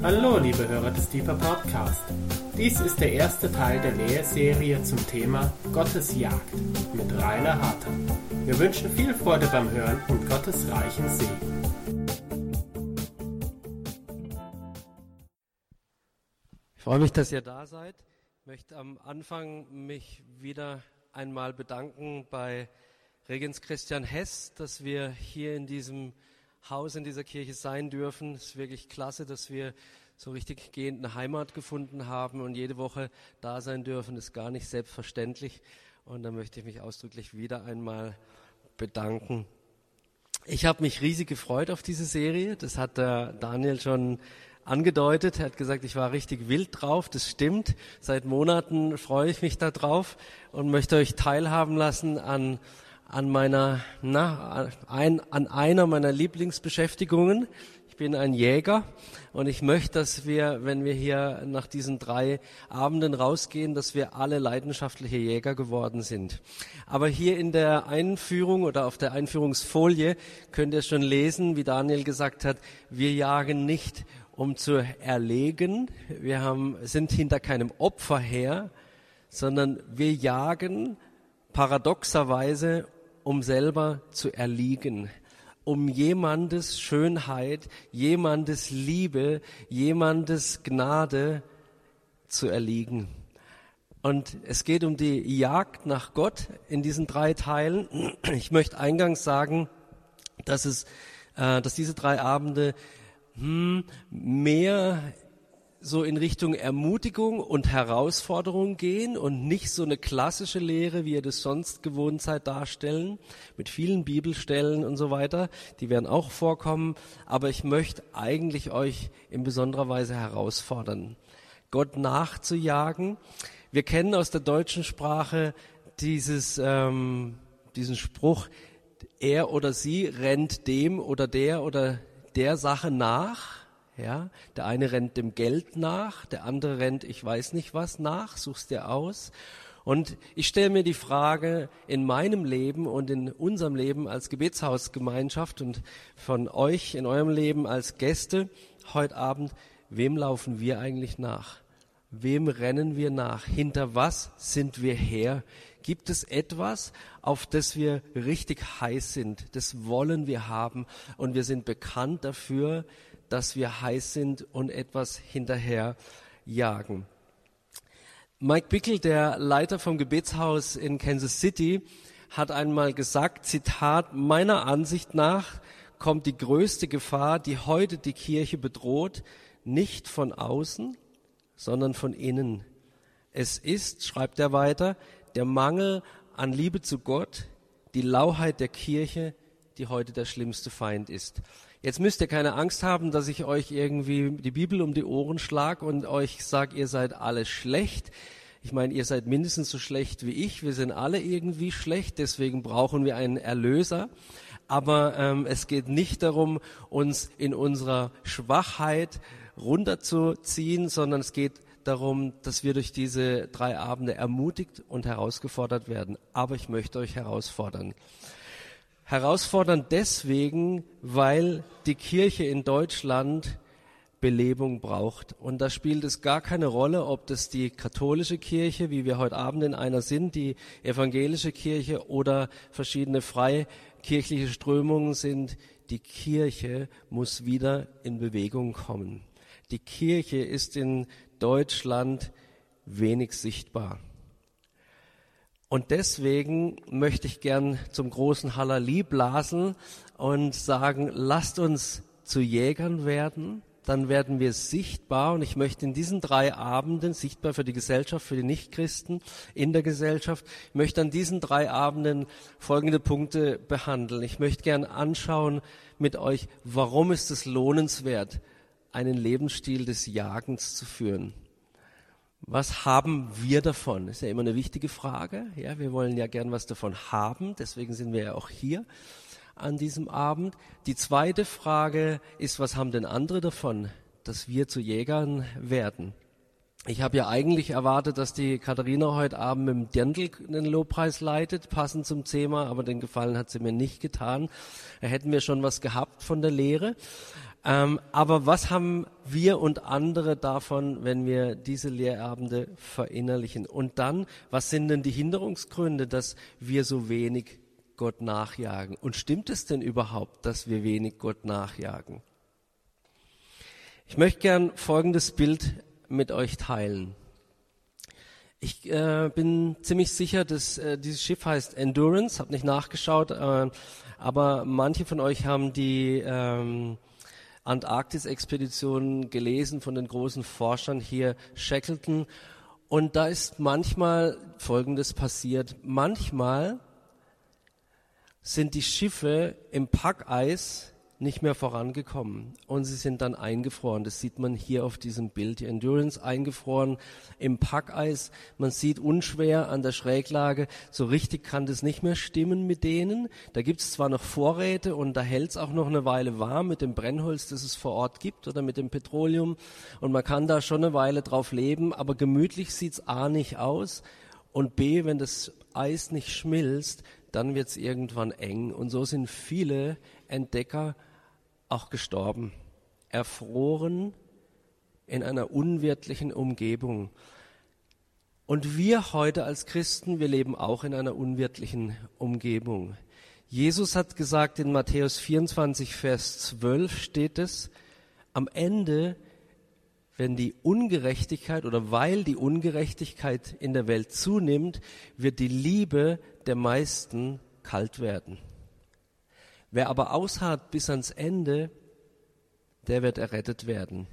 Hallo, liebe Hörer des Deeper Podcast. Dies ist der erste Teil der Lehrserie zum Thema Gottes Jagd mit Rainer Harter. Wir wünschen viel Freude beim Hören und Gottes reichen Segen. Ich freue mich, dass ihr da seid. Ich möchte am Anfang mich wieder einmal bedanken bei Regens Christian Hess, dass wir hier in diesem Haus in dieser Kirche sein dürfen. Es ist wirklich klasse, dass wir so richtig gehend eine Heimat gefunden haben und jede Woche da sein dürfen. Ist gar nicht selbstverständlich. Und da möchte ich mich ausdrücklich wieder einmal bedanken. Ich habe mich riesig gefreut auf diese Serie. Das hat der Daniel schon angedeutet. Er hat gesagt, ich war richtig wild drauf. Das stimmt. Seit Monaten freue ich mich da drauf und möchte euch teilhaben lassen an an meiner, na, ein, an einer meiner Lieblingsbeschäftigungen. Ich bin ein Jäger und ich möchte, dass wir, wenn wir hier nach diesen drei Abenden rausgehen, dass wir alle leidenschaftliche Jäger geworden sind. Aber hier in der Einführung oder auf der Einführungsfolie könnt ihr schon lesen, wie Daniel gesagt hat, wir jagen nicht, um zu erlegen. Wir haben, sind hinter keinem Opfer her, sondern wir jagen paradoxerweise, um selber zu erliegen, um jemandes Schönheit, jemandes Liebe, jemandes Gnade zu erliegen. Und es geht um die Jagd nach Gott in diesen drei Teilen. Ich möchte eingangs sagen, dass es, äh, dass diese drei Abende hm, mehr so in Richtung Ermutigung und Herausforderung gehen und nicht so eine klassische Lehre, wie ihr das sonst gewohnt seid, darstellen, mit vielen Bibelstellen und so weiter. Die werden auch vorkommen, aber ich möchte eigentlich euch in besonderer Weise herausfordern, Gott nachzujagen. Wir kennen aus der deutschen Sprache dieses, ähm, diesen Spruch, er oder sie rennt dem oder der oder der Sache nach ja, der eine rennt dem Geld nach, der andere rennt, ich weiß nicht was nach, suchst dir aus. Und ich stelle mir die Frage in meinem Leben und in unserem Leben als Gebetshausgemeinschaft und von euch in eurem Leben als Gäste heute Abend, wem laufen wir eigentlich nach? Wem rennen wir nach? Hinter was sind wir her? Gibt es etwas, auf das wir richtig heiß sind? Das wollen wir haben und wir sind bekannt dafür, dass wir heiß sind und etwas hinterher jagen. Mike Bickel, der Leiter vom Gebetshaus in Kansas City, hat einmal gesagt, Zitat, meiner Ansicht nach kommt die größte Gefahr, die heute die Kirche bedroht, nicht von außen, sondern von innen. Es ist, schreibt er weiter, der Mangel an Liebe zu Gott, die Lauheit der Kirche, die heute der schlimmste Feind ist. Jetzt müsst ihr keine Angst haben, dass ich euch irgendwie die Bibel um die Ohren schlag und euch sage, ihr seid alle schlecht. Ich meine, ihr seid mindestens so schlecht wie ich. Wir sind alle irgendwie schlecht, deswegen brauchen wir einen Erlöser. Aber ähm, es geht nicht darum, uns in unserer Schwachheit runterzuziehen, sondern es geht darum, dass wir durch diese drei Abende ermutigt und herausgefordert werden. Aber ich möchte euch herausfordern. Herausfordernd deswegen, weil die Kirche in Deutschland Belebung braucht. Und da spielt es gar keine Rolle, ob das die katholische Kirche, wie wir heute Abend in einer sind, die evangelische Kirche oder verschiedene freikirchliche Strömungen sind. Die Kirche muss wieder in Bewegung kommen. Die Kirche ist in Deutschland wenig sichtbar. Und deswegen möchte ich gern zum großen Halali blasen und sagen, lasst uns zu Jägern werden, dann werden wir sichtbar und ich möchte in diesen drei Abenden sichtbar für die Gesellschaft, für die Nichtchristen in der Gesellschaft, möchte an diesen drei Abenden folgende Punkte behandeln. Ich möchte gern anschauen mit euch, warum ist es lohnenswert, einen Lebensstil des Jagens zu führen. Was haben wir davon? Ist ja immer eine wichtige Frage. Ja, wir wollen ja gern was davon haben. Deswegen sind wir ja auch hier an diesem Abend. Die zweite Frage ist, was haben denn andere davon, dass wir zu Jägern werden? Ich habe ja eigentlich erwartet, dass die Katharina heute Abend mit dem Dirndl den Lobpreis leitet, passend zum Thema, aber den Gefallen hat sie mir nicht getan. Da hätten wir schon was gehabt von der Lehre. Ähm, aber was haben wir und andere davon, wenn wir diese Lehrabende verinnerlichen? Und dann, was sind denn die Hinderungsgründe, dass wir so wenig Gott nachjagen? Und stimmt es denn überhaupt, dass wir wenig Gott nachjagen? Ich möchte gern folgendes Bild mit euch teilen. Ich äh, bin ziemlich sicher, dass äh, dieses Schiff heißt Endurance, habe nicht nachgeschaut, äh, aber manche von euch haben die ähm, Antarktis-Expedition gelesen von den großen Forschern hier, Shackleton. Und da ist manchmal Folgendes passiert. Manchmal sind die Schiffe im Packeis nicht mehr vorangekommen und sie sind dann eingefroren. Das sieht man hier auf diesem Bild. Die Endurance eingefroren im Packeis. Man sieht unschwer an der Schräglage, so richtig kann das nicht mehr stimmen mit denen. Da gibt es zwar noch Vorräte und da hält es auch noch eine Weile warm mit dem Brennholz, das es vor Ort gibt oder mit dem Petroleum und man kann da schon eine Weile drauf leben, aber gemütlich sieht's A nicht aus und B, wenn das Eis nicht schmilzt, dann wird's irgendwann eng. Und so sind viele Entdecker auch gestorben, erfroren in einer unwirtlichen Umgebung. Und wir heute als Christen, wir leben auch in einer unwirtlichen Umgebung. Jesus hat gesagt in Matthäus 24, Vers 12 steht es, am Ende, wenn die Ungerechtigkeit oder weil die Ungerechtigkeit in der Welt zunimmt, wird die Liebe der meisten kalt werden. Wer aber ausharrt bis ans Ende, der wird errettet werden.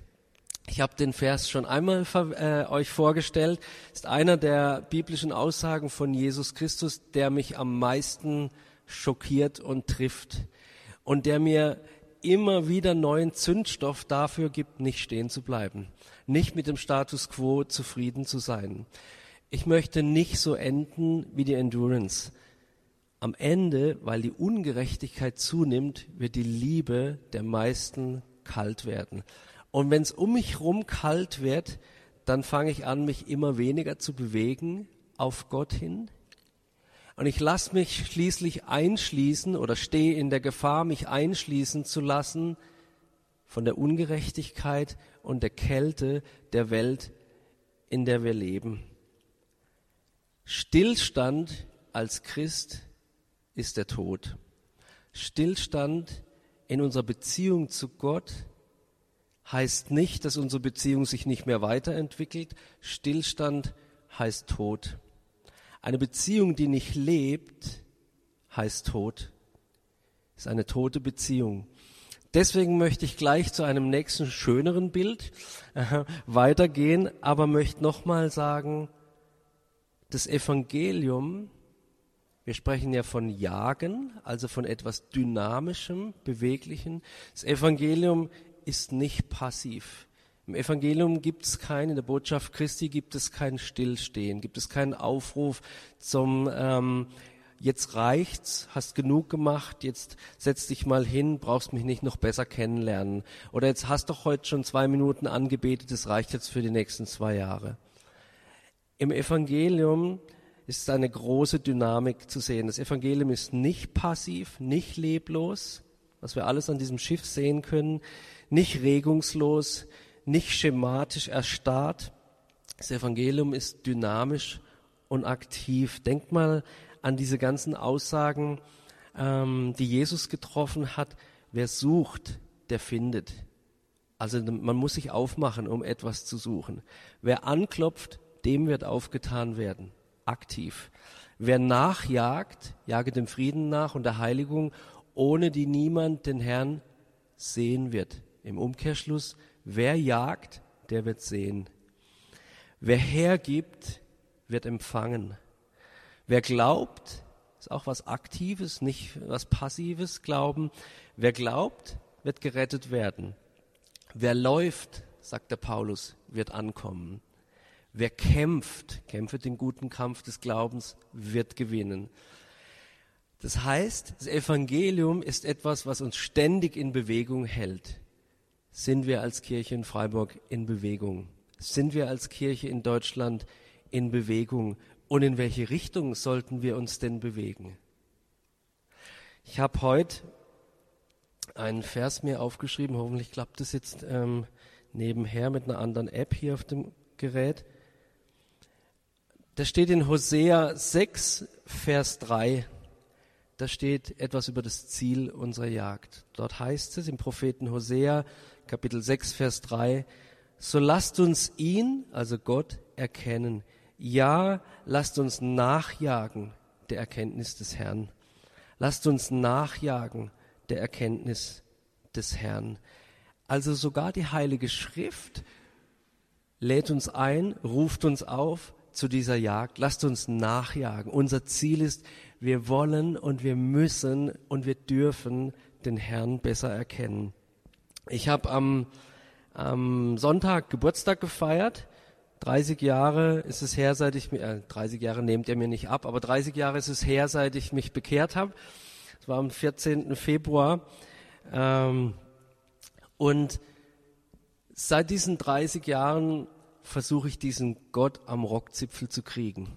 Ich habe den Vers schon einmal äh, euch vorgestellt. Ist einer der biblischen Aussagen von Jesus Christus, der mich am meisten schockiert und trifft und der mir immer wieder neuen Zündstoff dafür gibt, nicht stehen zu bleiben, nicht mit dem Status quo zufrieden zu sein. Ich möchte nicht so enden wie die Endurance, am Ende, weil die Ungerechtigkeit zunimmt, wird die Liebe der meisten kalt werden. Und wenn es um mich herum kalt wird, dann fange ich an, mich immer weniger zu bewegen auf Gott hin. Und ich lasse mich schließlich einschließen oder stehe in der Gefahr, mich einschließen zu lassen von der Ungerechtigkeit und der Kälte der Welt, in der wir leben. Stillstand als Christ ist der Tod. Stillstand in unserer Beziehung zu Gott heißt nicht, dass unsere Beziehung sich nicht mehr weiterentwickelt. Stillstand heißt Tod. Eine Beziehung, die nicht lebt, heißt Tod. Ist eine tote Beziehung. Deswegen möchte ich gleich zu einem nächsten schöneren Bild äh, weitergehen, aber möchte nochmal sagen, das Evangelium wir sprechen ja von Jagen, also von etwas Dynamischem, Beweglichem. Das Evangelium ist nicht passiv. Im Evangelium gibt es kein, in der Botschaft Christi gibt es kein Stillstehen, gibt es keinen Aufruf zum ähm, jetzt reicht's, hast genug gemacht, jetzt setz dich mal hin, brauchst mich nicht noch besser kennenlernen. Oder jetzt hast doch heute schon zwei Minuten angebetet, das reicht jetzt für die nächsten zwei Jahre. Im Evangelium ist eine große Dynamik zu sehen. Das Evangelium ist nicht passiv, nicht leblos, was wir alles an diesem Schiff sehen können, nicht regungslos, nicht schematisch erstarrt. Das Evangelium ist dynamisch und aktiv. Denkt mal an diese ganzen Aussagen, ähm, die Jesus getroffen hat. Wer sucht, der findet. Also man muss sich aufmachen, um etwas zu suchen. Wer anklopft, dem wird aufgetan werden aktiv. Wer nachjagt, jage dem Frieden nach und der Heiligung, ohne die niemand den Herrn sehen wird. Im Umkehrschluss, wer jagt, der wird sehen. Wer hergibt, wird empfangen. Wer glaubt, ist auch was Aktives, nicht was Passives Glauben. Wer glaubt, wird gerettet werden. Wer läuft, sagt der Paulus, wird ankommen. Wer kämpft, kämpft den guten Kampf des Glaubens, wird gewinnen. Das heißt, das Evangelium ist etwas, was uns ständig in Bewegung hält. Sind wir als Kirche in Freiburg in Bewegung? Sind wir als Kirche in Deutschland in Bewegung? Und in welche Richtung sollten wir uns denn bewegen? Ich habe heute einen Vers mir aufgeschrieben. Hoffentlich klappt das jetzt ähm, nebenher mit einer anderen App hier auf dem Gerät. Da steht in Hosea 6, Vers 3. Da steht etwas über das Ziel unserer Jagd. Dort heißt es im Propheten Hosea, Kapitel 6, Vers 3, so lasst uns ihn, also Gott, erkennen. Ja, lasst uns nachjagen der Erkenntnis des Herrn. Lasst uns nachjagen der Erkenntnis des Herrn. Also sogar die Heilige Schrift lädt uns ein, ruft uns auf zu dieser Jagd. Lasst uns nachjagen. Unser Ziel ist, wir wollen und wir müssen und wir dürfen den Herrn besser erkennen. Ich habe am, am Sonntag Geburtstag gefeiert 30 Jahre ist es her, seit ich, äh, 30 Jahre nehmt ihr mir nicht ab, aber 30 Jahre ist es her, seit ich mich bekehrt habe. Es war am 14. Februar. Ähm, und seit diesen 30 Jahren versuche ich diesen Gott am Rockzipfel zu kriegen.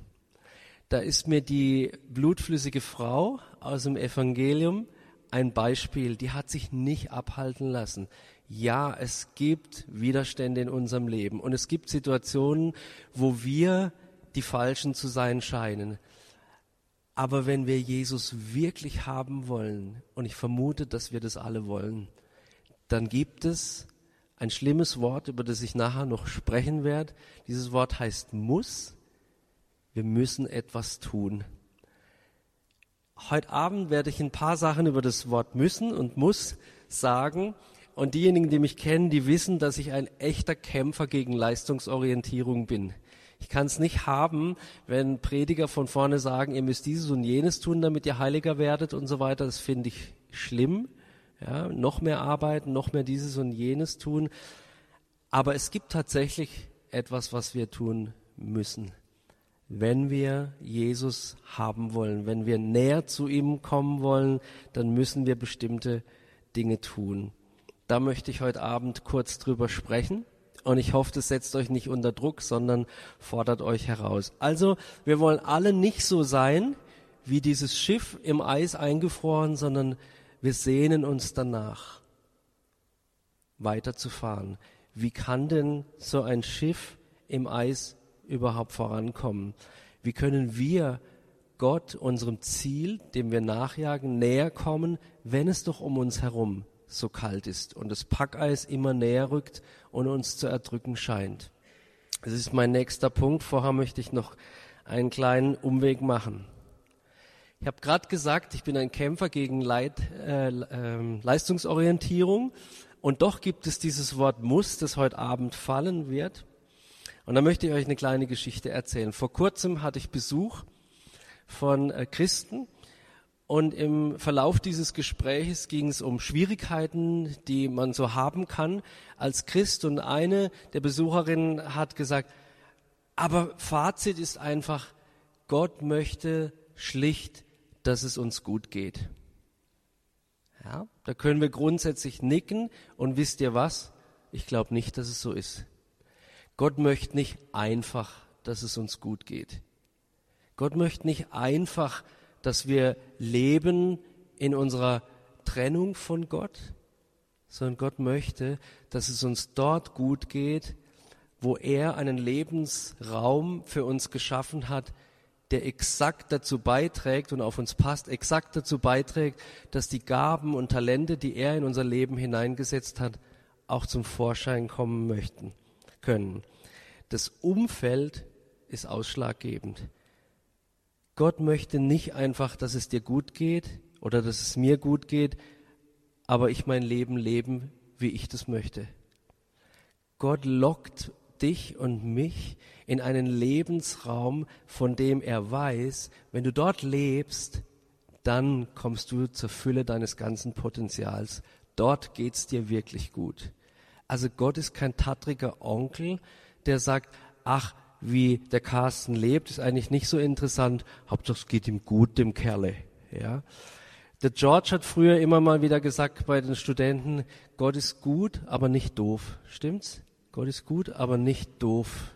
Da ist mir die blutflüssige Frau aus dem Evangelium ein Beispiel, die hat sich nicht abhalten lassen ja, es gibt Widerstände in unserem Leben und es gibt Situationen, wo wir die Falschen zu sein scheinen. Aber wenn wir Jesus wirklich haben wollen, und ich vermute, dass wir das alle wollen, dann gibt es ein schlimmes Wort, über das ich nachher noch sprechen werde. Dieses Wort heißt muss. Wir müssen etwas tun. Heute Abend werde ich ein paar Sachen über das Wort müssen und muss sagen. Und diejenigen, die mich kennen, die wissen, dass ich ein echter Kämpfer gegen Leistungsorientierung bin. Ich kann es nicht haben, wenn Prediger von vorne sagen, ihr müsst dieses und jenes tun, damit ihr heiliger werdet und so weiter. Das finde ich schlimm. Ja, noch mehr arbeiten, noch mehr dieses und jenes tun. Aber es gibt tatsächlich etwas, was wir tun müssen. Wenn wir Jesus haben wollen, wenn wir näher zu ihm kommen wollen, dann müssen wir bestimmte Dinge tun. Da möchte ich heute Abend kurz drüber sprechen. Und ich hoffe, das setzt euch nicht unter Druck, sondern fordert euch heraus. Also, wir wollen alle nicht so sein wie dieses Schiff im Eis eingefroren, sondern wir sehnen uns danach, weiterzufahren. Wie kann denn so ein Schiff im Eis überhaupt vorankommen? Wie können wir Gott, unserem Ziel, dem wir nachjagen, näher kommen, wenn es doch um uns herum so kalt ist und das Packeis immer näher rückt und uns zu erdrücken scheint. Das ist mein nächster Punkt. Vorher möchte ich noch einen kleinen Umweg machen. Ich habe gerade gesagt, ich bin ein Kämpfer gegen Leit, äh, äh, Leistungsorientierung und doch gibt es dieses Wort muss, das heute Abend fallen wird. Und da möchte ich euch eine kleine Geschichte erzählen. Vor kurzem hatte ich Besuch von äh, Christen, und im Verlauf dieses Gespräches ging es um Schwierigkeiten, die man so haben kann als Christ. Und eine der Besucherinnen hat gesagt, aber Fazit ist einfach, Gott möchte schlicht, dass es uns gut geht. Ja, da können wir grundsätzlich nicken und wisst ihr was? Ich glaube nicht, dass es so ist. Gott möchte nicht einfach, dass es uns gut geht. Gott möchte nicht einfach, dass wir leben in unserer Trennung von Gott, sondern Gott möchte, dass es uns dort gut geht, wo er einen Lebensraum für uns geschaffen hat, der exakt dazu beiträgt und auf uns passt, exakt dazu beiträgt, dass die Gaben und Talente, die er in unser Leben hineingesetzt hat, auch zum Vorschein kommen möchten, können. Das Umfeld ist ausschlaggebend. Gott möchte nicht einfach, dass es dir gut geht oder dass es mir gut geht, aber ich mein Leben leben, wie ich das möchte. Gott lockt dich und mich in einen Lebensraum, von dem er weiß, wenn du dort lebst, dann kommst du zur Fülle deines ganzen Potenzials. Dort geht's dir wirklich gut. Also Gott ist kein tattriger Onkel, der sagt, ach, wie der Carsten lebt, ist eigentlich nicht so interessant. Hauptsache es geht ihm gut, dem Kerle. Ja. Der George hat früher immer mal wieder gesagt bei den Studenten, Gott ist gut, aber nicht doof. Stimmt's? Gott ist gut, aber nicht doof.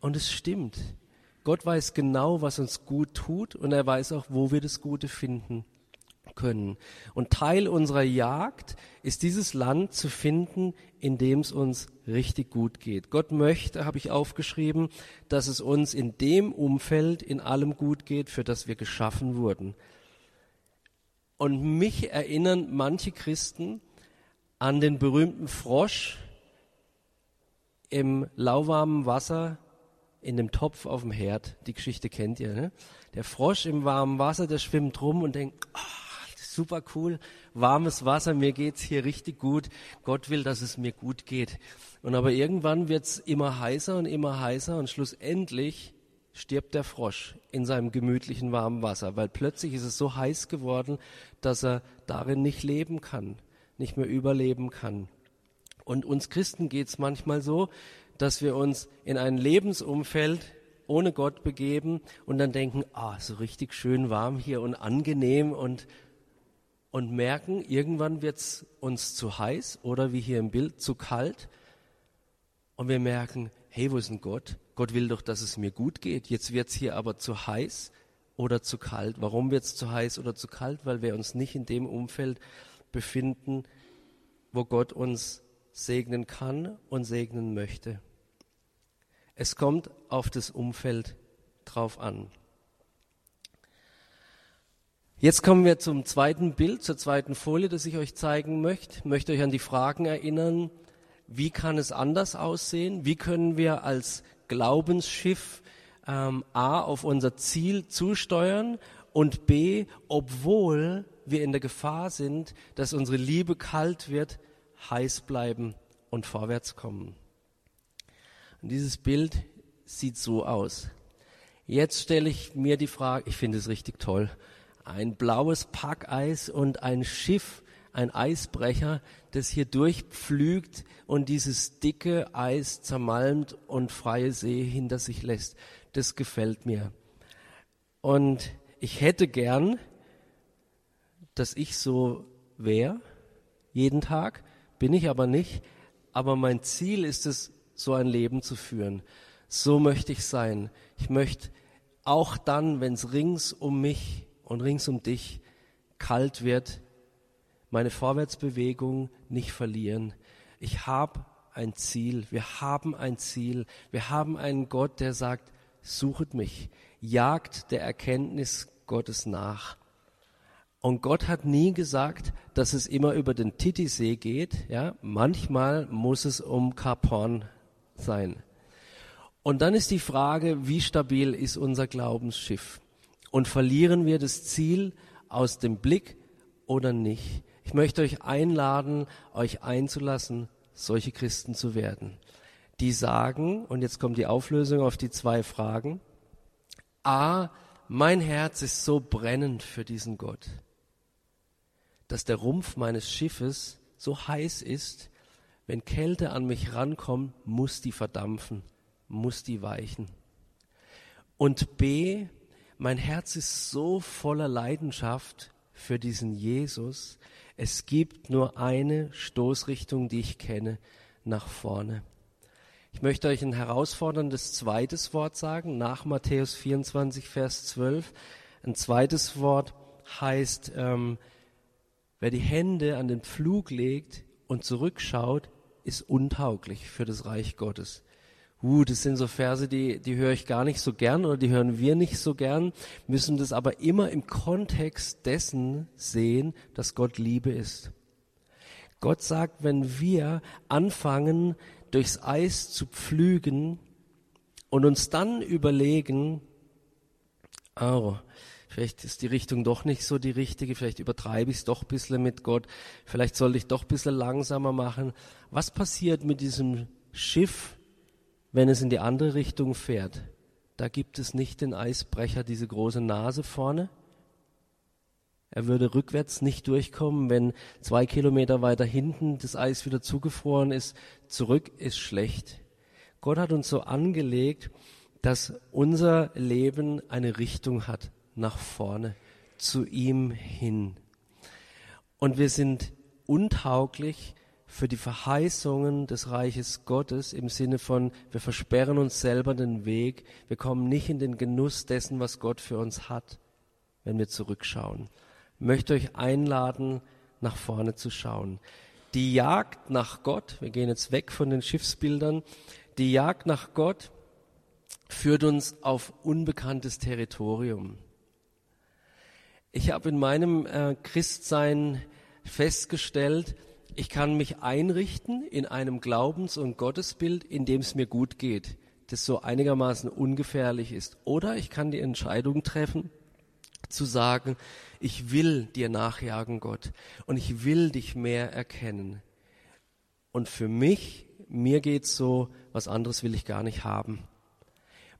Und es stimmt. Gott weiß genau, was uns gut tut und er weiß auch, wo wir das Gute finden können. Und Teil unserer Jagd ist dieses Land zu finden, in dem es uns richtig gut geht. Gott möchte, habe ich aufgeschrieben, dass es uns in dem Umfeld in allem gut geht, für das wir geschaffen wurden. Und mich erinnern manche Christen an den berühmten Frosch im lauwarmen Wasser in dem Topf auf dem Herd. Die Geschichte kennt ihr. Ne? Der Frosch im warmen Wasser, der schwimmt rum und denkt, oh, super cool, warmes Wasser, mir geht's hier richtig gut. Gott will, dass es mir gut geht. Und aber irgendwann wird's immer heißer und immer heißer und schlussendlich stirbt der Frosch in seinem gemütlichen warmen Wasser, weil plötzlich ist es so heiß geworden, dass er darin nicht leben kann, nicht mehr überleben kann. Und uns Christen geht's manchmal so, dass wir uns in ein Lebensumfeld ohne Gott begeben und dann denken, ah, so richtig schön warm hier und angenehm und und merken, irgendwann wird es uns zu heiß oder wie hier im Bild zu kalt. Und wir merken, hey, wo ist denn Gott? Gott will doch, dass es mir gut geht. Jetzt wird es hier aber zu heiß oder zu kalt. Warum wird es zu heiß oder zu kalt? Weil wir uns nicht in dem Umfeld befinden, wo Gott uns segnen kann und segnen möchte. Es kommt auf das Umfeld drauf an. Jetzt kommen wir zum zweiten Bild, zur zweiten Folie, das ich euch zeigen möchte. Ich möchte euch an die Fragen erinnern, wie kann es anders aussehen? Wie können wir als Glaubensschiff ähm, A auf unser Ziel zusteuern und B, obwohl wir in der Gefahr sind, dass unsere Liebe kalt wird, heiß bleiben und vorwärts kommen. Und dieses Bild sieht so aus. Jetzt stelle ich mir die Frage, ich finde es richtig toll ein blaues Packeis und ein Schiff, ein Eisbrecher, das hier durchpflügt und dieses dicke Eis zermalmt und freie See hinter sich lässt. Das gefällt mir. Und ich hätte gern, dass ich so wäre, jeden Tag, bin ich aber nicht. Aber mein Ziel ist es, so ein Leben zu führen. So möchte ich sein. Ich möchte auch dann, wenn es rings um mich und rings um dich kalt wird, meine Vorwärtsbewegung nicht verlieren. Ich habe ein Ziel, wir haben ein Ziel, wir haben einen Gott, der sagt, suchet mich, jagt der Erkenntnis Gottes nach. Und Gott hat nie gesagt, dass es immer über den Titisee geht. Ja, manchmal muss es um Karporn sein. Und dann ist die Frage, wie stabil ist unser Glaubensschiff? Und verlieren wir das Ziel aus dem Blick oder nicht? Ich möchte euch einladen, euch einzulassen, solche Christen zu werden. Die sagen, und jetzt kommt die Auflösung auf die zwei Fragen, A, mein Herz ist so brennend für diesen Gott, dass der Rumpf meines Schiffes so heiß ist, wenn Kälte an mich rankommt, muss die verdampfen, muss die weichen. Und B, mein Herz ist so voller Leidenschaft für diesen Jesus. Es gibt nur eine Stoßrichtung, die ich kenne, nach vorne. Ich möchte euch ein herausforderndes zweites Wort sagen, nach Matthäus 24, Vers 12. Ein zweites Wort heißt, ähm, wer die Hände an den Pflug legt und zurückschaut, ist untauglich für das Reich Gottes. Uh, das sind so Verse, die, die höre ich gar nicht so gern oder die hören wir nicht so gern, müssen das aber immer im Kontext dessen sehen, dass Gott Liebe ist. Gott sagt, wenn wir anfangen, durchs Eis zu pflügen und uns dann überlegen, oh, vielleicht ist die Richtung doch nicht so die richtige, vielleicht übertreibe ich es doch ein bisschen mit Gott, vielleicht sollte ich doch ein bisschen langsamer machen. Was passiert mit diesem Schiff, wenn es in die andere Richtung fährt, da gibt es nicht den Eisbrecher, diese große Nase vorne. Er würde rückwärts nicht durchkommen, wenn zwei Kilometer weiter hinten das Eis wieder zugefroren ist. Zurück ist schlecht. Gott hat uns so angelegt, dass unser Leben eine Richtung hat nach vorne, zu ihm hin. Und wir sind untauglich, für die Verheißungen des Reiches Gottes im Sinne von, wir versperren uns selber den Weg, wir kommen nicht in den Genuss dessen, was Gott für uns hat, wenn wir zurückschauen. Ich möchte euch einladen, nach vorne zu schauen. Die Jagd nach Gott, wir gehen jetzt weg von den Schiffsbildern, die Jagd nach Gott führt uns auf unbekanntes Territorium. Ich habe in meinem äh, Christsein festgestellt, ich kann mich einrichten in einem Glaubens- und Gottesbild, in dem es mir gut geht, das so einigermaßen ungefährlich ist. Oder ich kann die Entscheidung treffen, zu sagen, ich will dir nachjagen, Gott, und ich will dich mehr erkennen. Und für mich, mir geht's so, was anderes will ich gar nicht haben.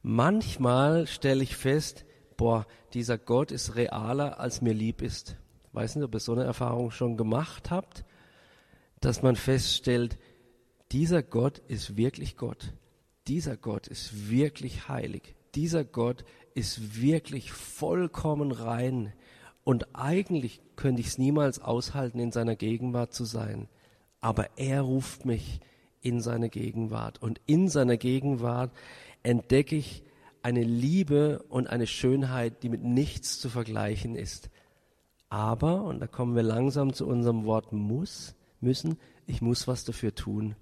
Manchmal stelle ich fest, boah, dieser Gott ist realer, als mir lieb ist. Ich weiß nicht, ob ihr so eine Erfahrung schon gemacht habt, dass man feststellt, dieser Gott ist wirklich Gott. Dieser Gott ist wirklich heilig. Dieser Gott ist wirklich vollkommen rein. Und eigentlich könnte ich es niemals aushalten, in seiner Gegenwart zu sein. Aber er ruft mich in seine Gegenwart. Und in seiner Gegenwart entdecke ich eine Liebe und eine Schönheit, die mit nichts zu vergleichen ist. Aber, und da kommen wir langsam zu unserem Wort muss, müssen, ich muss was dafür tun.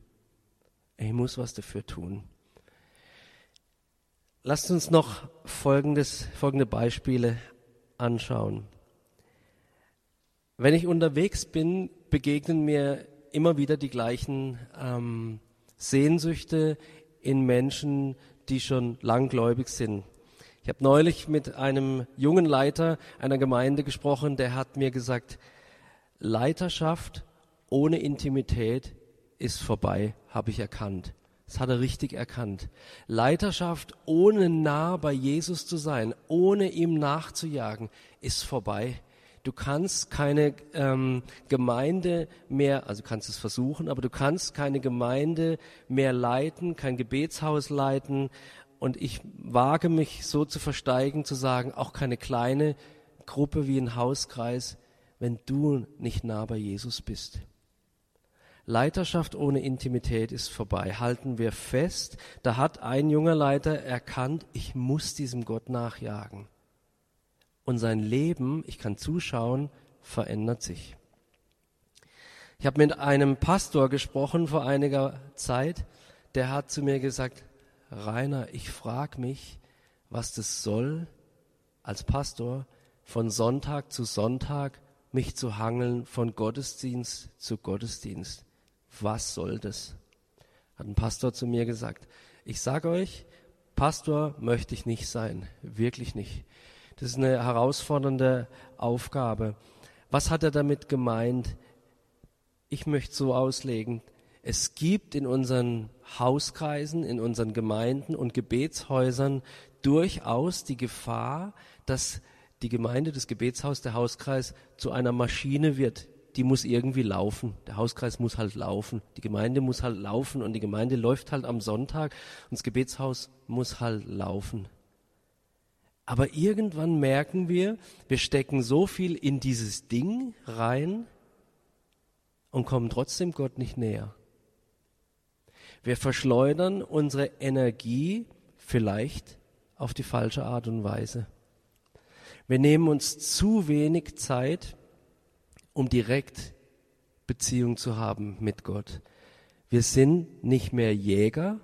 Ich muss was dafür tun. Lasst uns noch folgendes, folgende Beispiele anschauen. Wenn ich unterwegs bin, begegnen mir immer wieder die gleichen ähm, Sehnsüchte in Menschen, die schon langgläubig sind. Ich habe neulich mit einem jungen Leiter einer Gemeinde gesprochen, der hat mir gesagt, Leiterschaft ohne Intimität ist vorbei, habe ich erkannt. Das hat er richtig erkannt. Leiterschaft ohne nah bei Jesus zu sein, ohne ihm nachzujagen, ist vorbei. Du kannst keine ähm, Gemeinde mehr, also kannst es versuchen, aber du kannst keine Gemeinde mehr leiten, kein Gebetshaus leiten. Und ich wage mich so zu versteigen, zu sagen, auch keine kleine Gruppe wie ein Hauskreis, wenn du nicht nah bei Jesus bist. Leiterschaft ohne Intimität ist vorbei. Halten wir fest, da hat ein junger Leiter erkannt, ich muss diesem Gott nachjagen und sein Leben, ich kann zuschauen, verändert sich. Ich habe mit einem Pastor gesprochen vor einiger Zeit, der hat zu mir gesagt, Rainer, ich frage mich, was das soll, als Pastor von Sonntag zu Sonntag mich zu hangeln, von Gottesdienst zu Gottesdienst. Was soll das? Hat ein Pastor zu mir gesagt. Ich sage euch, Pastor möchte ich nicht sein, wirklich nicht. Das ist eine herausfordernde Aufgabe. Was hat er damit gemeint? Ich möchte so auslegen. Es gibt in unseren Hauskreisen, in unseren Gemeinden und Gebetshäusern durchaus die Gefahr, dass die Gemeinde, das Gebetshaus, der Hauskreis zu einer Maschine wird. Die muss irgendwie laufen. Der Hauskreis muss halt laufen. Die Gemeinde muss halt laufen und die Gemeinde läuft halt am Sonntag und das Gebetshaus muss halt laufen. Aber irgendwann merken wir, wir stecken so viel in dieses Ding rein und kommen trotzdem Gott nicht näher. Wir verschleudern unsere Energie vielleicht auf die falsche Art und Weise. Wir nehmen uns zu wenig Zeit, um direkt Beziehung zu haben mit Gott. Wir sind nicht mehr Jäger,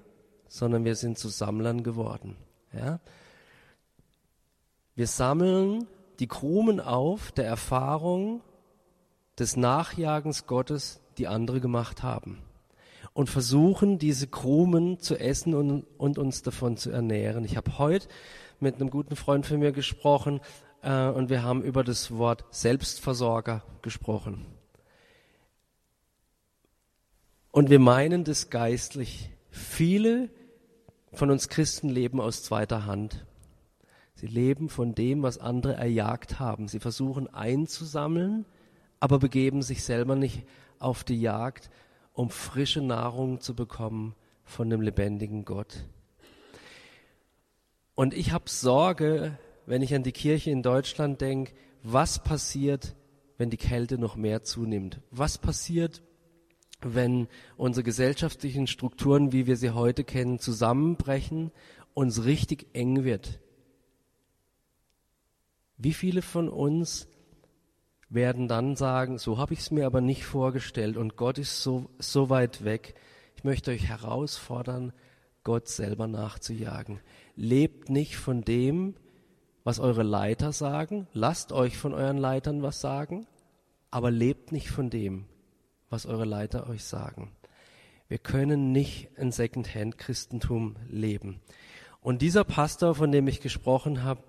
sondern wir sind zu Sammlern geworden. Ja? Wir sammeln die Krumen auf der Erfahrung des Nachjagens Gottes, die andere gemacht haben. Und versuchen, diese Krumen zu essen und, und uns davon zu ernähren. Ich habe heute mit einem guten Freund von mir gesprochen äh, und wir haben über das Wort Selbstversorger gesprochen. Und wir meinen das geistlich. Viele von uns Christen leben aus zweiter Hand. Sie leben von dem, was andere erjagt haben. Sie versuchen einzusammeln, aber begeben sich selber nicht auf die Jagd, um frische Nahrung zu bekommen von dem lebendigen Gott. Und ich habe Sorge, wenn ich an die Kirche in Deutschland denke, was passiert, wenn die Kälte noch mehr zunimmt? Was passiert, wenn unsere gesellschaftlichen Strukturen, wie wir sie heute kennen, zusammenbrechen, uns richtig eng wird? Wie viele von uns werden dann sagen, so habe ich es mir aber nicht vorgestellt und Gott ist so, so weit weg. Ich möchte euch herausfordern, Gott selber nachzujagen. Lebt nicht von dem, was eure Leiter sagen, lasst euch von euren Leitern was sagen, aber lebt nicht von dem, was eure Leiter euch sagen. Wir können nicht ein Second-Hand-Christentum leben. Und dieser Pastor, von dem ich gesprochen habe,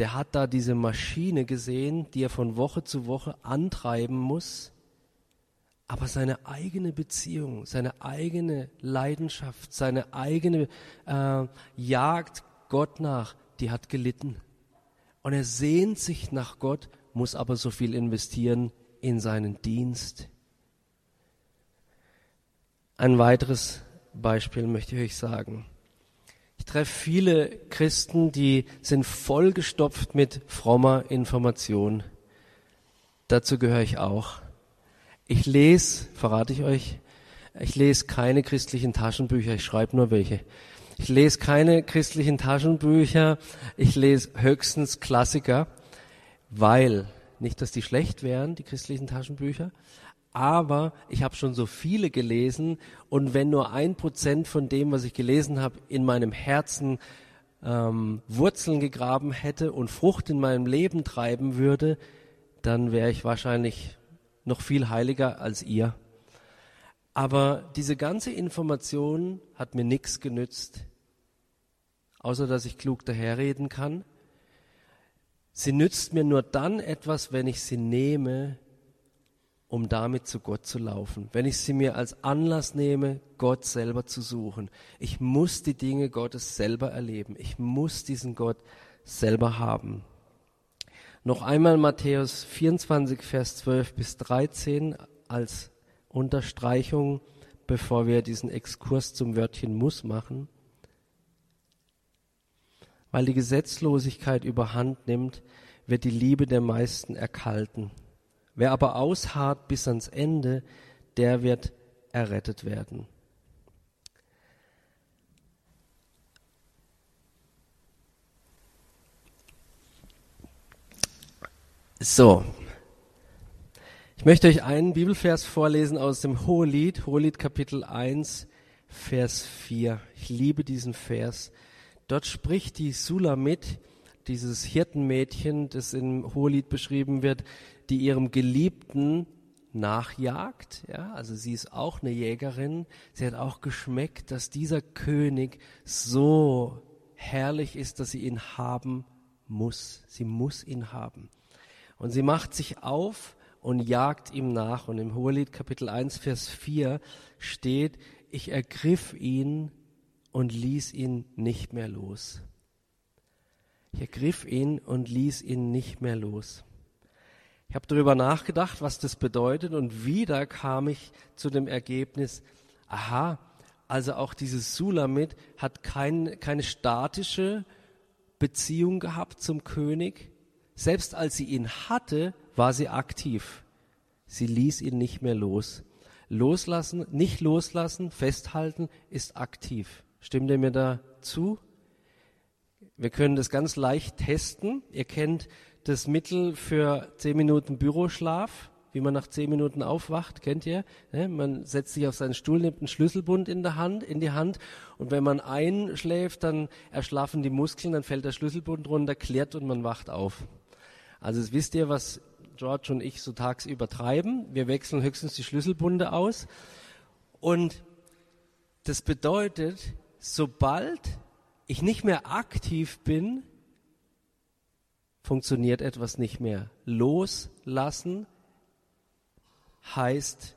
der hat da diese Maschine gesehen, die er von Woche zu Woche antreiben muss, aber seine eigene Beziehung, seine eigene Leidenschaft, seine eigene äh, Jagd Gott nach, die hat gelitten. Und er sehnt sich nach Gott, muss aber so viel investieren in seinen Dienst. Ein weiteres Beispiel möchte ich euch sagen. Treffe viele Christen, die sind vollgestopft mit frommer Information. Dazu gehöre ich auch. Ich lese, verrate ich euch, ich lese keine christlichen Taschenbücher, ich schreibe nur welche. Ich lese keine christlichen Taschenbücher, ich lese höchstens Klassiker, weil, nicht, dass die schlecht wären, die christlichen Taschenbücher, aber ich habe schon so viele gelesen und wenn nur ein Prozent von dem, was ich gelesen habe, in meinem Herzen ähm, Wurzeln gegraben hätte und Frucht in meinem Leben treiben würde, dann wäre ich wahrscheinlich noch viel heiliger als ihr. Aber diese ganze Information hat mir nichts genützt, außer dass ich klug daherreden kann. Sie nützt mir nur dann etwas, wenn ich sie nehme um damit zu Gott zu laufen. Wenn ich sie mir als Anlass nehme, Gott selber zu suchen. Ich muss die Dinge Gottes selber erleben. Ich muss diesen Gott selber haben. Noch einmal Matthäus 24, Vers 12 bis 13 als Unterstreichung, bevor wir diesen Exkurs zum Wörtchen muss machen. Weil die Gesetzlosigkeit überhand nimmt, wird die Liebe der meisten erkalten. Wer aber ausharrt bis ans Ende, der wird errettet werden. So. Ich möchte euch einen Bibelvers vorlesen aus dem Hohelied, Hohelied Kapitel 1, Vers 4. Ich liebe diesen Vers. Dort spricht die Sulamit, dieses Hirtenmädchen, das im Hohelied beschrieben wird, die ihrem Geliebten nachjagt. Ja, also sie ist auch eine Jägerin. Sie hat auch geschmeckt, dass dieser König so herrlich ist, dass sie ihn haben muss. Sie muss ihn haben. Und sie macht sich auf und jagt ihm nach. Und im Hohelied Kapitel 1, Vers 4 steht, ich ergriff ihn und ließ ihn nicht mehr los. Ich ergriff ihn und ließ ihn nicht mehr los. Ich habe darüber nachgedacht, was das bedeutet und wieder kam ich zu dem Ergebnis, aha, also auch dieses Sulamit hat kein, keine statische Beziehung gehabt zum König. Selbst als sie ihn hatte, war sie aktiv. Sie ließ ihn nicht mehr los. Loslassen, nicht loslassen, festhalten ist aktiv. Stimmt ihr mir da zu? Wir können das ganz leicht testen. Ihr kennt das Mittel für zehn Minuten Büroschlaf, wie man nach zehn Minuten aufwacht, kennt ihr? Man setzt sich auf seinen Stuhl, nimmt einen Schlüsselbund in der Hand, in die Hand und wenn man einschläft, dann erschlaffen die Muskeln, dann fällt der Schlüsselbund runter, klärt und man wacht auf. Also das wisst ihr, was George und ich so tagsüber treiben. Wir wechseln höchstens die Schlüsselbunde aus und das bedeutet, sobald ich nicht mehr aktiv bin, funktioniert etwas nicht mehr. Loslassen heißt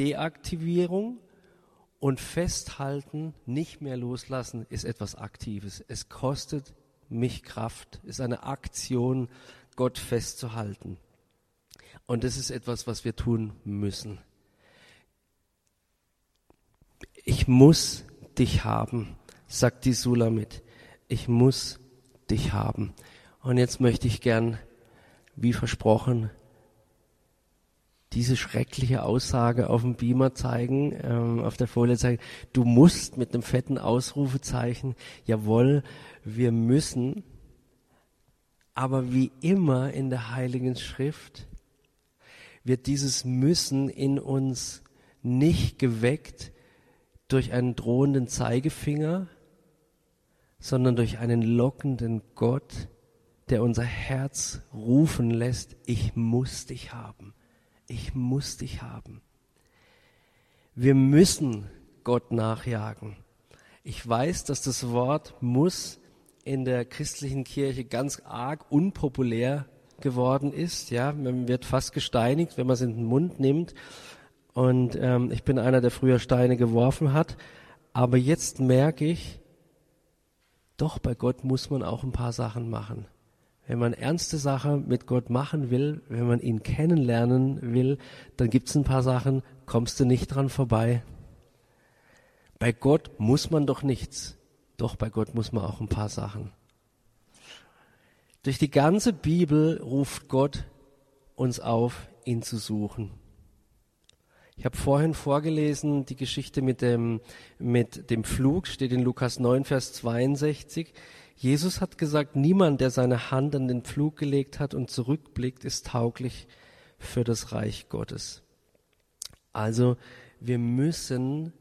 Deaktivierung und festhalten, nicht mehr loslassen, ist etwas Aktives. Es kostet mich Kraft, ist eine Aktion, Gott festzuhalten. Und das ist etwas, was wir tun müssen. Ich muss dich haben, sagt die Sulamit. Ich muss dich haben. Und jetzt möchte ich gern, wie versprochen, diese schreckliche Aussage auf dem Beamer zeigen, ähm, auf der Folie zeigen. Du musst mit einem fetten Ausrufezeichen, jawohl, wir müssen, Aber wie immer in der Heiligen Schrift wird dieses Müssen in uns nicht geweckt durch einen drohenden Zeigefinger, sondern durch einen lockenden Gott, der unser Herz rufen lässt, ich muss dich haben, ich muss dich haben. Wir müssen Gott nachjagen. Ich weiß, dass das Wort muss in der christlichen Kirche ganz arg unpopulär geworden ist. Ja, man wird fast gesteinigt, wenn man es in den Mund nimmt. Und ähm, ich bin einer, der früher Steine geworfen hat. Aber jetzt merke ich, doch bei Gott muss man auch ein paar Sachen machen. Wenn man ernste Sachen mit Gott machen will, wenn man ihn kennenlernen will, dann gibt es ein paar Sachen, kommst du nicht dran vorbei. Bei Gott muss man doch nichts. Doch bei Gott muss man auch ein paar Sachen. Durch die ganze Bibel ruft Gott uns auf, ihn zu suchen. Ich habe vorhin vorgelesen die Geschichte mit dem, mit dem Flug, steht in Lukas 9, Vers 62. Jesus hat gesagt, niemand, der seine Hand an den Flug gelegt hat und zurückblickt, ist tauglich für das Reich Gottes. Also wir müssen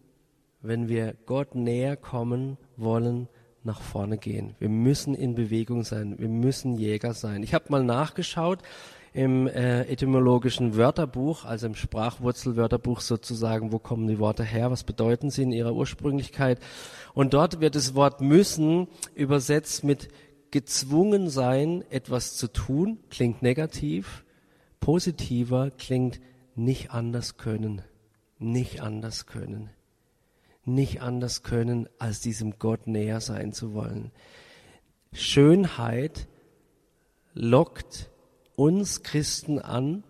wenn wir Gott näher kommen wollen, nach vorne gehen. Wir müssen in Bewegung sein. Wir müssen Jäger sein. Ich habe mal nachgeschaut im äh, etymologischen Wörterbuch, also im Sprachwurzelwörterbuch sozusagen, wo kommen die Worte her, was bedeuten sie in ihrer Ursprünglichkeit. Und dort wird das Wort müssen übersetzt mit gezwungen sein, etwas zu tun, klingt negativ. Positiver klingt nicht anders können. Nicht anders können nicht anders können, als diesem Gott näher sein zu wollen. Schönheit lockt uns Christen an,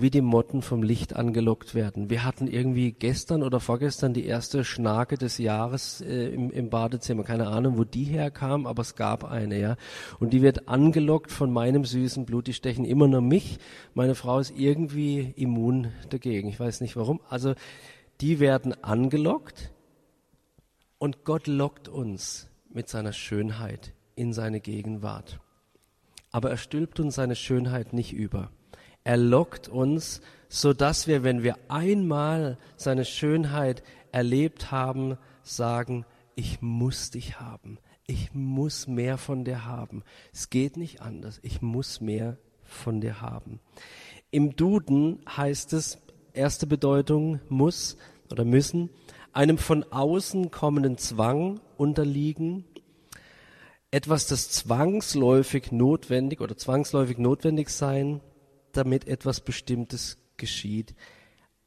wie die Motten vom Licht angelockt werden. Wir hatten irgendwie gestern oder vorgestern die erste Schnake des Jahres äh, im, im, Badezimmer. Keine Ahnung, wo die herkam, aber es gab eine, ja. Und die wird angelockt von meinem süßen Blut. Die stechen immer nur mich. Meine Frau ist irgendwie immun dagegen. Ich weiß nicht warum. Also, die werden angelockt und Gott lockt uns mit seiner Schönheit in seine Gegenwart. Aber er stülpt uns seine Schönheit nicht über. Er lockt uns, so dass wir, wenn wir einmal seine Schönheit erlebt haben, sagen, ich muss dich haben. Ich muss mehr von dir haben. Es geht nicht anders. Ich muss mehr von dir haben. Im Duden heißt es, erste Bedeutung muss oder müssen, einem von außen kommenden Zwang unterliegen, etwas, das zwangsläufig notwendig oder zwangsläufig notwendig sein, damit etwas Bestimmtes geschieht.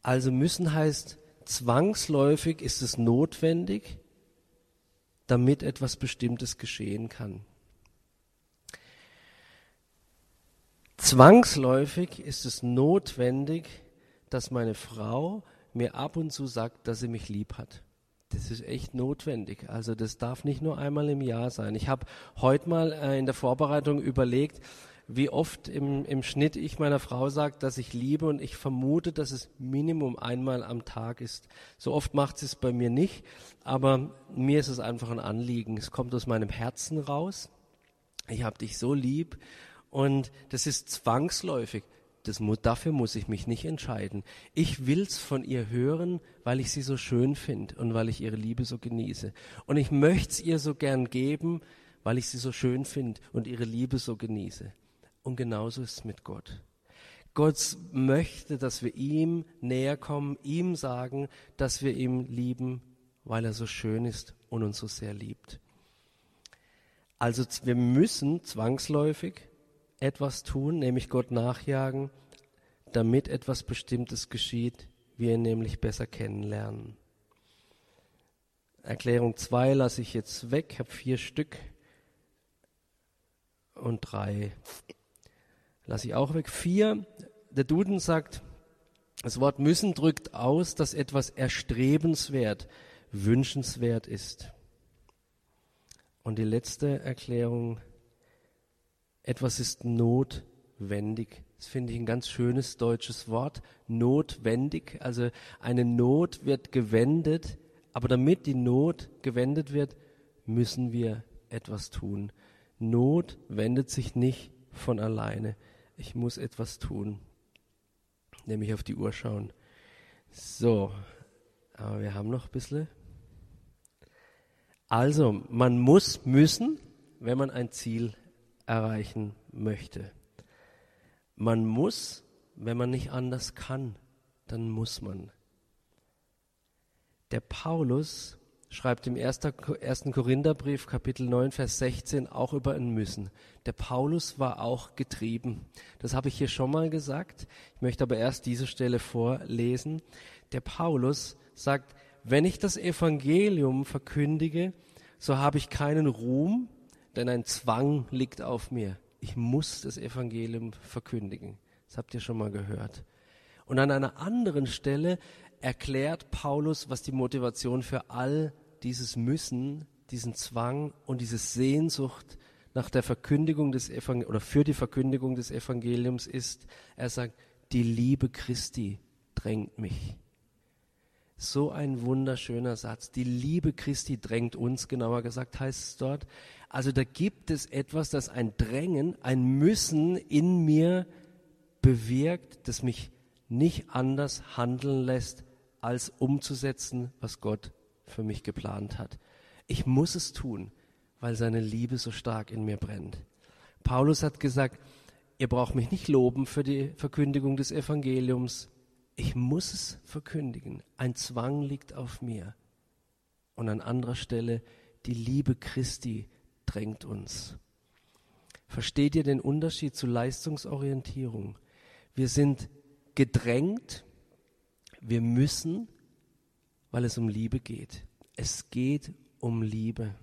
Also müssen heißt, zwangsläufig ist es notwendig, damit etwas Bestimmtes geschehen kann. Zwangsläufig ist es notwendig, dass meine Frau mir ab und zu sagt, dass sie mich lieb hat. Das ist echt notwendig. Also das darf nicht nur einmal im Jahr sein. Ich habe heute mal äh, in der Vorbereitung überlegt, wie oft im, im Schnitt ich meiner Frau sage, dass ich liebe und ich vermute, dass es Minimum einmal am Tag ist. So oft macht sie es bei mir nicht, aber mir ist es einfach ein Anliegen. Es kommt aus meinem Herzen raus. Ich habe dich so lieb und das ist zwangsläufig. Das, dafür muss ich mich nicht entscheiden. Ich will's von ihr hören, weil ich sie so schön finde und weil ich ihre Liebe so genieße. Und ich möchte es ihr so gern geben, weil ich sie so schön finde und ihre Liebe so genieße. Und genauso ist es mit Gott. Gott möchte, dass wir ihm näher kommen, ihm sagen, dass wir ihm lieben, weil er so schön ist und uns so sehr liebt. Also wir müssen zwangsläufig etwas tun, nämlich Gott nachjagen, damit etwas Bestimmtes geschieht, wir ihn nämlich besser kennenlernen. Erklärung 2 lasse ich jetzt weg, habe vier Stück und drei lasse ich auch weg. Vier, der Duden sagt, das Wort müssen drückt aus, dass etwas erstrebenswert, wünschenswert ist. Und die letzte Erklärung etwas ist notwendig. Das finde ich ein ganz schönes deutsches Wort. Notwendig. Also eine Not wird gewendet, aber damit die Not gewendet wird, müssen wir etwas tun. Not wendet sich nicht von alleine. Ich muss etwas tun, nämlich auf die Uhr schauen. So, aber wir haben noch ein bisschen. Also, man muss müssen, wenn man ein Ziel erreichen möchte. Man muss, wenn man nicht anders kann, dann muss man. Der Paulus schreibt im 1. Korintherbrief Kapitel 9 Vers 16 auch über ein Müssen. Der Paulus war auch getrieben. Das habe ich hier schon mal gesagt. Ich möchte aber erst diese Stelle vorlesen. Der Paulus sagt, wenn ich das Evangelium verkündige, so habe ich keinen Ruhm, denn ein Zwang liegt auf mir. Ich muss das Evangelium verkündigen. Das habt ihr schon mal gehört. Und an einer anderen Stelle erklärt Paulus, was die Motivation für all dieses Müssen, diesen Zwang und diese Sehnsucht nach der Verkündigung des Evangeliums oder für die Verkündigung des Evangeliums ist. Er sagt, die Liebe Christi drängt mich. So ein wunderschöner Satz. Die Liebe Christi drängt uns, genauer gesagt heißt es dort. Also da gibt es etwas, das ein Drängen, ein Müssen in mir bewirkt, das mich nicht anders handeln lässt, als umzusetzen, was Gott für mich geplant hat. Ich muss es tun, weil seine Liebe so stark in mir brennt. Paulus hat gesagt, ihr braucht mich nicht loben für die Verkündigung des Evangeliums. Ich muss es verkündigen. Ein Zwang liegt auf mir. Und an anderer Stelle, die Liebe Christi drängt uns. Versteht ihr den Unterschied zu Leistungsorientierung? Wir sind gedrängt, wir müssen, weil es um Liebe geht. Es geht um Liebe.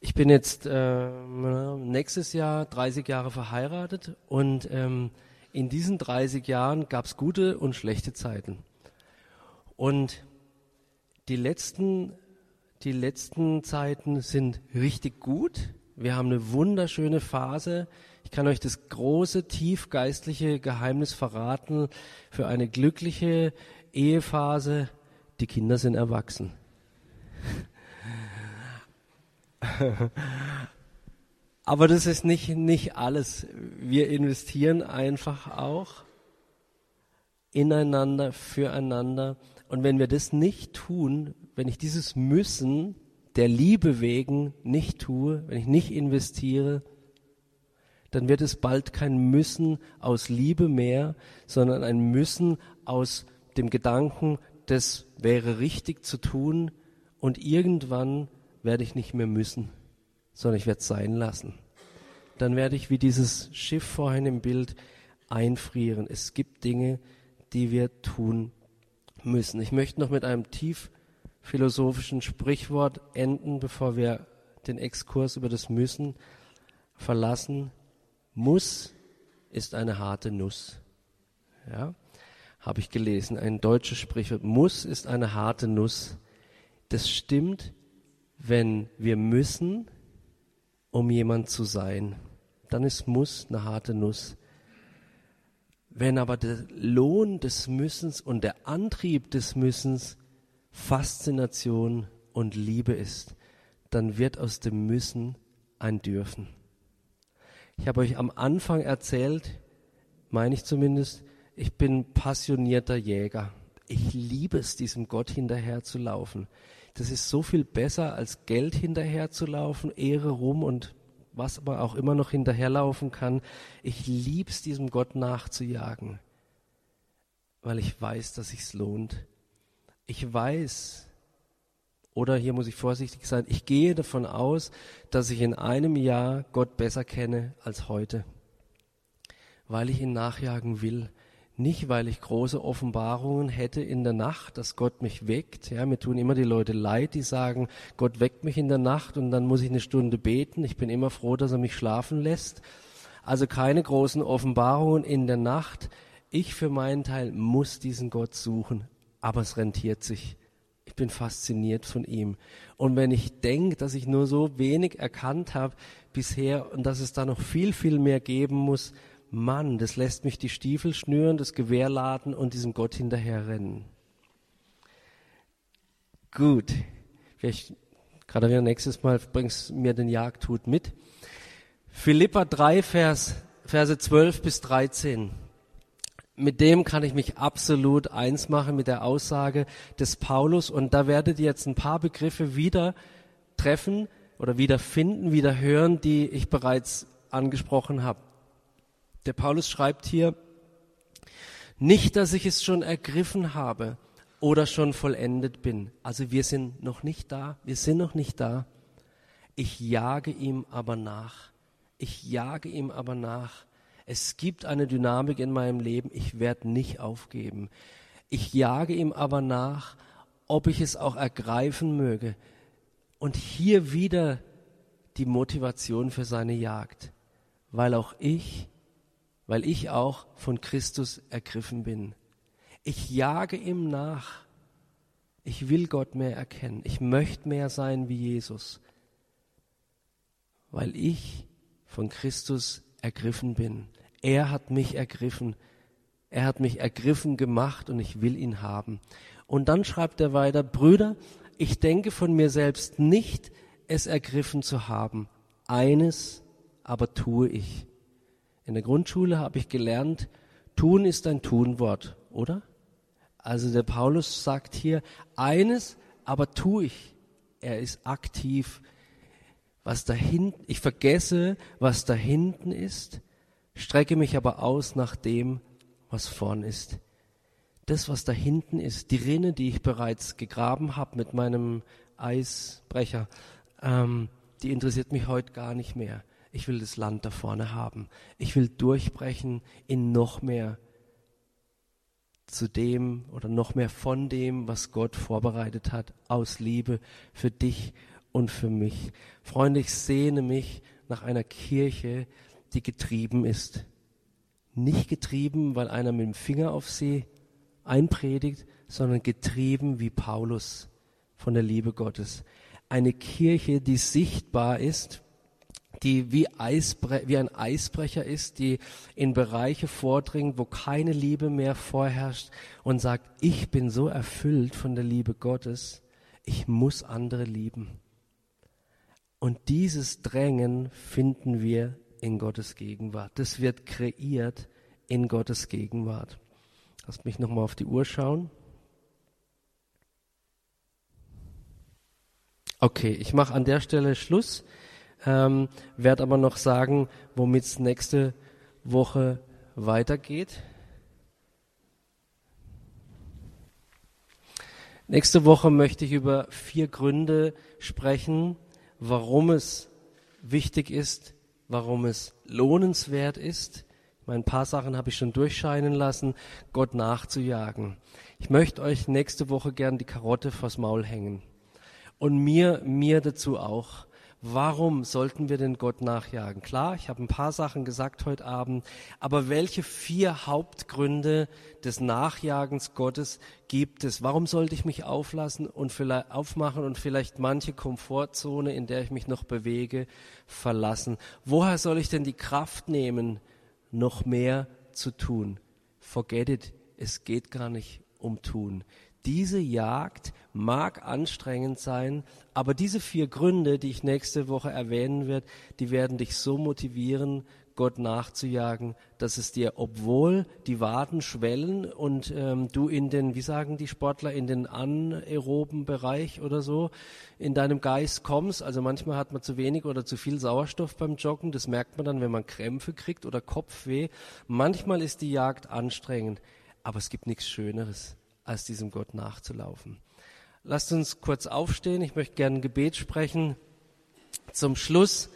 Ich bin jetzt äh, nächstes Jahr 30 Jahre verheiratet und ähm, in diesen 30 Jahren gab es gute und schlechte Zeiten. Und die letzten, die letzten Zeiten sind richtig gut. Wir haben eine wunderschöne Phase ich kann euch das große, tiefgeistliche Geheimnis verraten für eine glückliche Ehephase. Die Kinder sind erwachsen. Aber das ist nicht, nicht alles. Wir investieren einfach auch ineinander, füreinander. Und wenn wir das nicht tun, wenn ich dieses Müssen der Liebe wegen nicht tue, wenn ich nicht investiere, dann wird es bald kein Müssen aus Liebe mehr, sondern ein Müssen aus dem Gedanken, das wäre richtig zu tun und irgendwann werde ich nicht mehr müssen, sondern ich werde es sein lassen. Dann werde ich wie dieses Schiff vorhin im Bild einfrieren. Es gibt Dinge, die wir tun müssen. Ich möchte noch mit einem tief philosophischen Sprichwort enden, bevor wir den Exkurs über das Müssen verlassen. Muss ist eine harte Nuss. Ja, habe ich gelesen. Ein deutsches Sprichwort. Muss ist eine harte Nuss. Das stimmt, wenn wir müssen, um jemand zu sein. Dann ist Muss eine harte Nuss. Wenn aber der Lohn des Müssens und der Antrieb des Müssens Faszination und Liebe ist, dann wird aus dem Müssen ein Dürfen. Ich habe euch am Anfang erzählt, meine ich zumindest, ich bin passionierter Jäger. Ich liebe es, diesem Gott hinterher zu laufen. Das ist so viel besser, als Geld hinterher zu laufen, Ehre, Ruhm und was man auch immer noch hinterherlaufen kann. Ich liebe es, diesem Gott nachzujagen, weil ich weiß, dass sich's lohnt. Ich weiß, oder hier muss ich vorsichtig sein, ich gehe davon aus, dass ich in einem Jahr Gott besser kenne als heute, weil ich ihn nachjagen will. Nicht, weil ich große Offenbarungen hätte in der Nacht, dass Gott mich weckt. Ja, mir tun immer die Leute leid, die sagen, Gott weckt mich in der Nacht und dann muss ich eine Stunde beten. Ich bin immer froh, dass er mich schlafen lässt. Also keine großen Offenbarungen in der Nacht. Ich für meinen Teil muss diesen Gott suchen, aber es rentiert sich. Ich bin fasziniert von ihm. Und wenn ich denke, dass ich nur so wenig erkannt habe bisher und dass es da noch viel, viel mehr geben muss, Mann, das lässt mich die Stiefel schnüren, das Gewehr laden und diesem Gott hinterher rennen. Gut. Vielleicht, gerade nächstes Mal bringst mir den Jagdhut mit. Philippa 3, Vers, Verse 12 bis 13. Mit dem kann ich mich absolut eins machen mit der Aussage des Paulus. Und da werdet ihr jetzt ein paar Begriffe wieder treffen oder wieder finden, wieder hören, die ich bereits angesprochen habe. Der Paulus schreibt hier, nicht, dass ich es schon ergriffen habe oder schon vollendet bin. Also wir sind noch nicht da, wir sind noch nicht da. Ich jage ihm aber nach. Ich jage ihm aber nach. Es gibt eine Dynamik in meinem Leben, ich werde nicht aufgeben. Ich jage ihm aber nach, ob ich es auch ergreifen möge. Und hier wieder die Motivation für seine Jagd, weil auch ich, weil ich auch von Christus ergriffen bin. Ich jage ihm nach. Ich will Gott mehr erkennen. Ich möchte mehr sein wie Jesus, weil ich von Christus ergriffen bin. Er hat mich ergriffen. Er hat mich ergriffen gemacht und ich will ihn haben. Und dann schreibt er weiter, Brüder, ich denke von mir selbst nicht, es ergriffen zu haben. Eines aber tue ich. In der Grundschule habe ich gelernt, tun ist ein Tunwort, oder? Also der Paulus sagt hier, eines aber tue ich. Er ist aktiv. Was dahinten, ich vergesse, was da hinten ist, strecke mich aber aus nach dem, was vorn ist. Das, was da hinten ist, die Rinne, die ich bereits gegraben habe mit meinem Eisbrecher, ähm, die interessiert mich heute gar nicht mehr. Ich will das Land da vorne haben. Ich will durchbrechen in noch mehr zu dem oder noch mehr von dem, was Gott vorbereitet hat, aus Liebe für dich und für mich. Freunde, ich sehne mich nach einer Kirche, die getrieben ist. Nicht getrieben, weil einer mit dem Finger auf sie einpredigt, sondern getrieben wie Paulus von der Liebe Gottes. Eine Kirche, die sichtbar ist, die wie, Eisbre wie ein Eisbrecher ist, die in Bereiche vordringt, wo keine Liebe mehr vorherrscht und sagt, ich bin so erfüllt von der Liebe Gottes, ich muss andere lieben. Und dieses Drängen finden wir in Gottes Gegenwart. Das wird kreiert in Gottes Gegenwart. Lass mich nochmal auf die Uhr schauen. Okay, ich mache an der Stelle Schluss, ähm, werde aber noch sagen, womit es nächste Woche weitergeht. Nächste Woche möchte ich über vier Gründe sprechen, warum es wichtig ist, warum es lohnenswert ist. Ein paar Sachen habe ich schon durchscheinen lassen, Gott nachzujagen. Ich möchte euch nächste Woche gern die Karotte vors Maul hängen. Und mir, mir dazu auch. Warum sollten wir denn Gott nachjagen? Klar, ich habe ein paar Sachen gesagt heute Abend, aber welche vier Hauptgründe des Nachjagens Gottes gibt es? Warum sollte ich mich auflassen und vielleicht aufmachen und vielleicht manche Komfortzone, in der ich mich noch bewege, verlassen? Woher soll ich denn die Kraft nehmen, noch mehr zu tun? Forget it. Es geht gar nicht um tun. Diese Jagd mag anstrengend sein, aber diese vier Gründe, die ich nächste Woche erwähnen werde, die werden dich so motivieren, Gott nachzujagen, dass es dir, obwohl die Waden schwellen und ähm, du in den, wie sagen die Sportler, in den anaeroben Bereich oder so, in deinem Geist kommst. Also manchmal hat man zu wenig oder zu viel Sauerstoff beim Joggen. Das merkt man dann, wenn man Krämpfe kriegt oder Kopfweh. Manchmal ist die Jagd anstrengend, aber es gibt nichts Schöneres, als diesem Gott nachzulaufen. Lasst uns kurz aufstehen. Ich möchte gerne ein Gebet sprechen. Zum Schluss.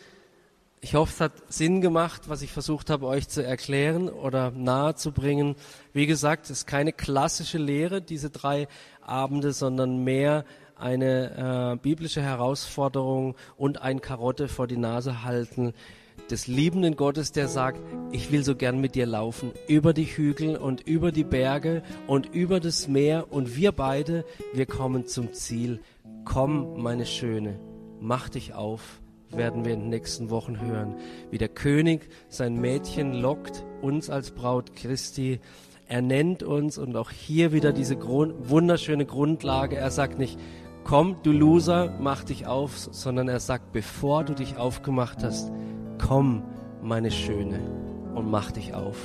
Ich hoffe, es hat Sinn gemacht, was ich versucht habe, euch zu erklären oder nahezubringen. Wie gesagt, es ist keine klassische Lehre, diese drei Abende, sondern mehr eine äh, biblische Herausforderung und ein Karotte vor die Nase halten des liebenden Gottes, der sagt, ich will so gern mit dir laufen, über die Hügel und über die Berge und über das Meer und wir beide, wir kommen zum Ziel. Komm, meine Schöne, mach dich auf, werden wir in den nächsten Wochen hören, wie der König sein Mädchen lockt, uns als Braut Christi. Er nennt uns und auch hier wieder diese Grund, wunderschöne Grundlage. Er sagt nicht, komm, du Loser, mach dich auf, sondern er sagt, bevor du dich aufgemacht hast, komm, meine Schöne, und mach dich auf.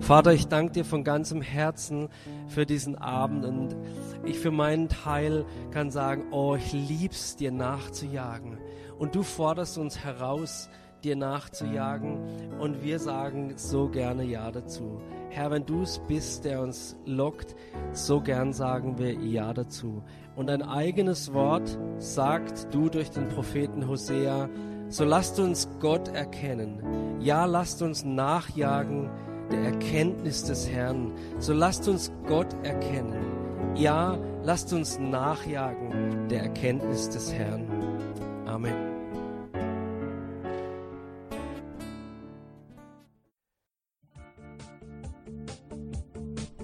Vater, ich danke dir von ganzem Herzen für diesen Abend und ich für meinen Teil kann sagen, oh, ich lieb's dir nachzujagen. Und du forderst uns heraus, dir nachzujagen und wir sagen so gerne Ja dazu. Herr, wenn du es bist, der uns lockt, so gern sagen wir Ja dazu. Und dein eigenes Wort sagt du durch den Propheten Hosea, so lasst uns Gott erkennen. Ja, lasst uns nachjagen der Erkenntnis des Herrn. So lasst uns Gott erkennen. Ja, lasst uns nachjagen der Erkenntnis des Herrn. Amen.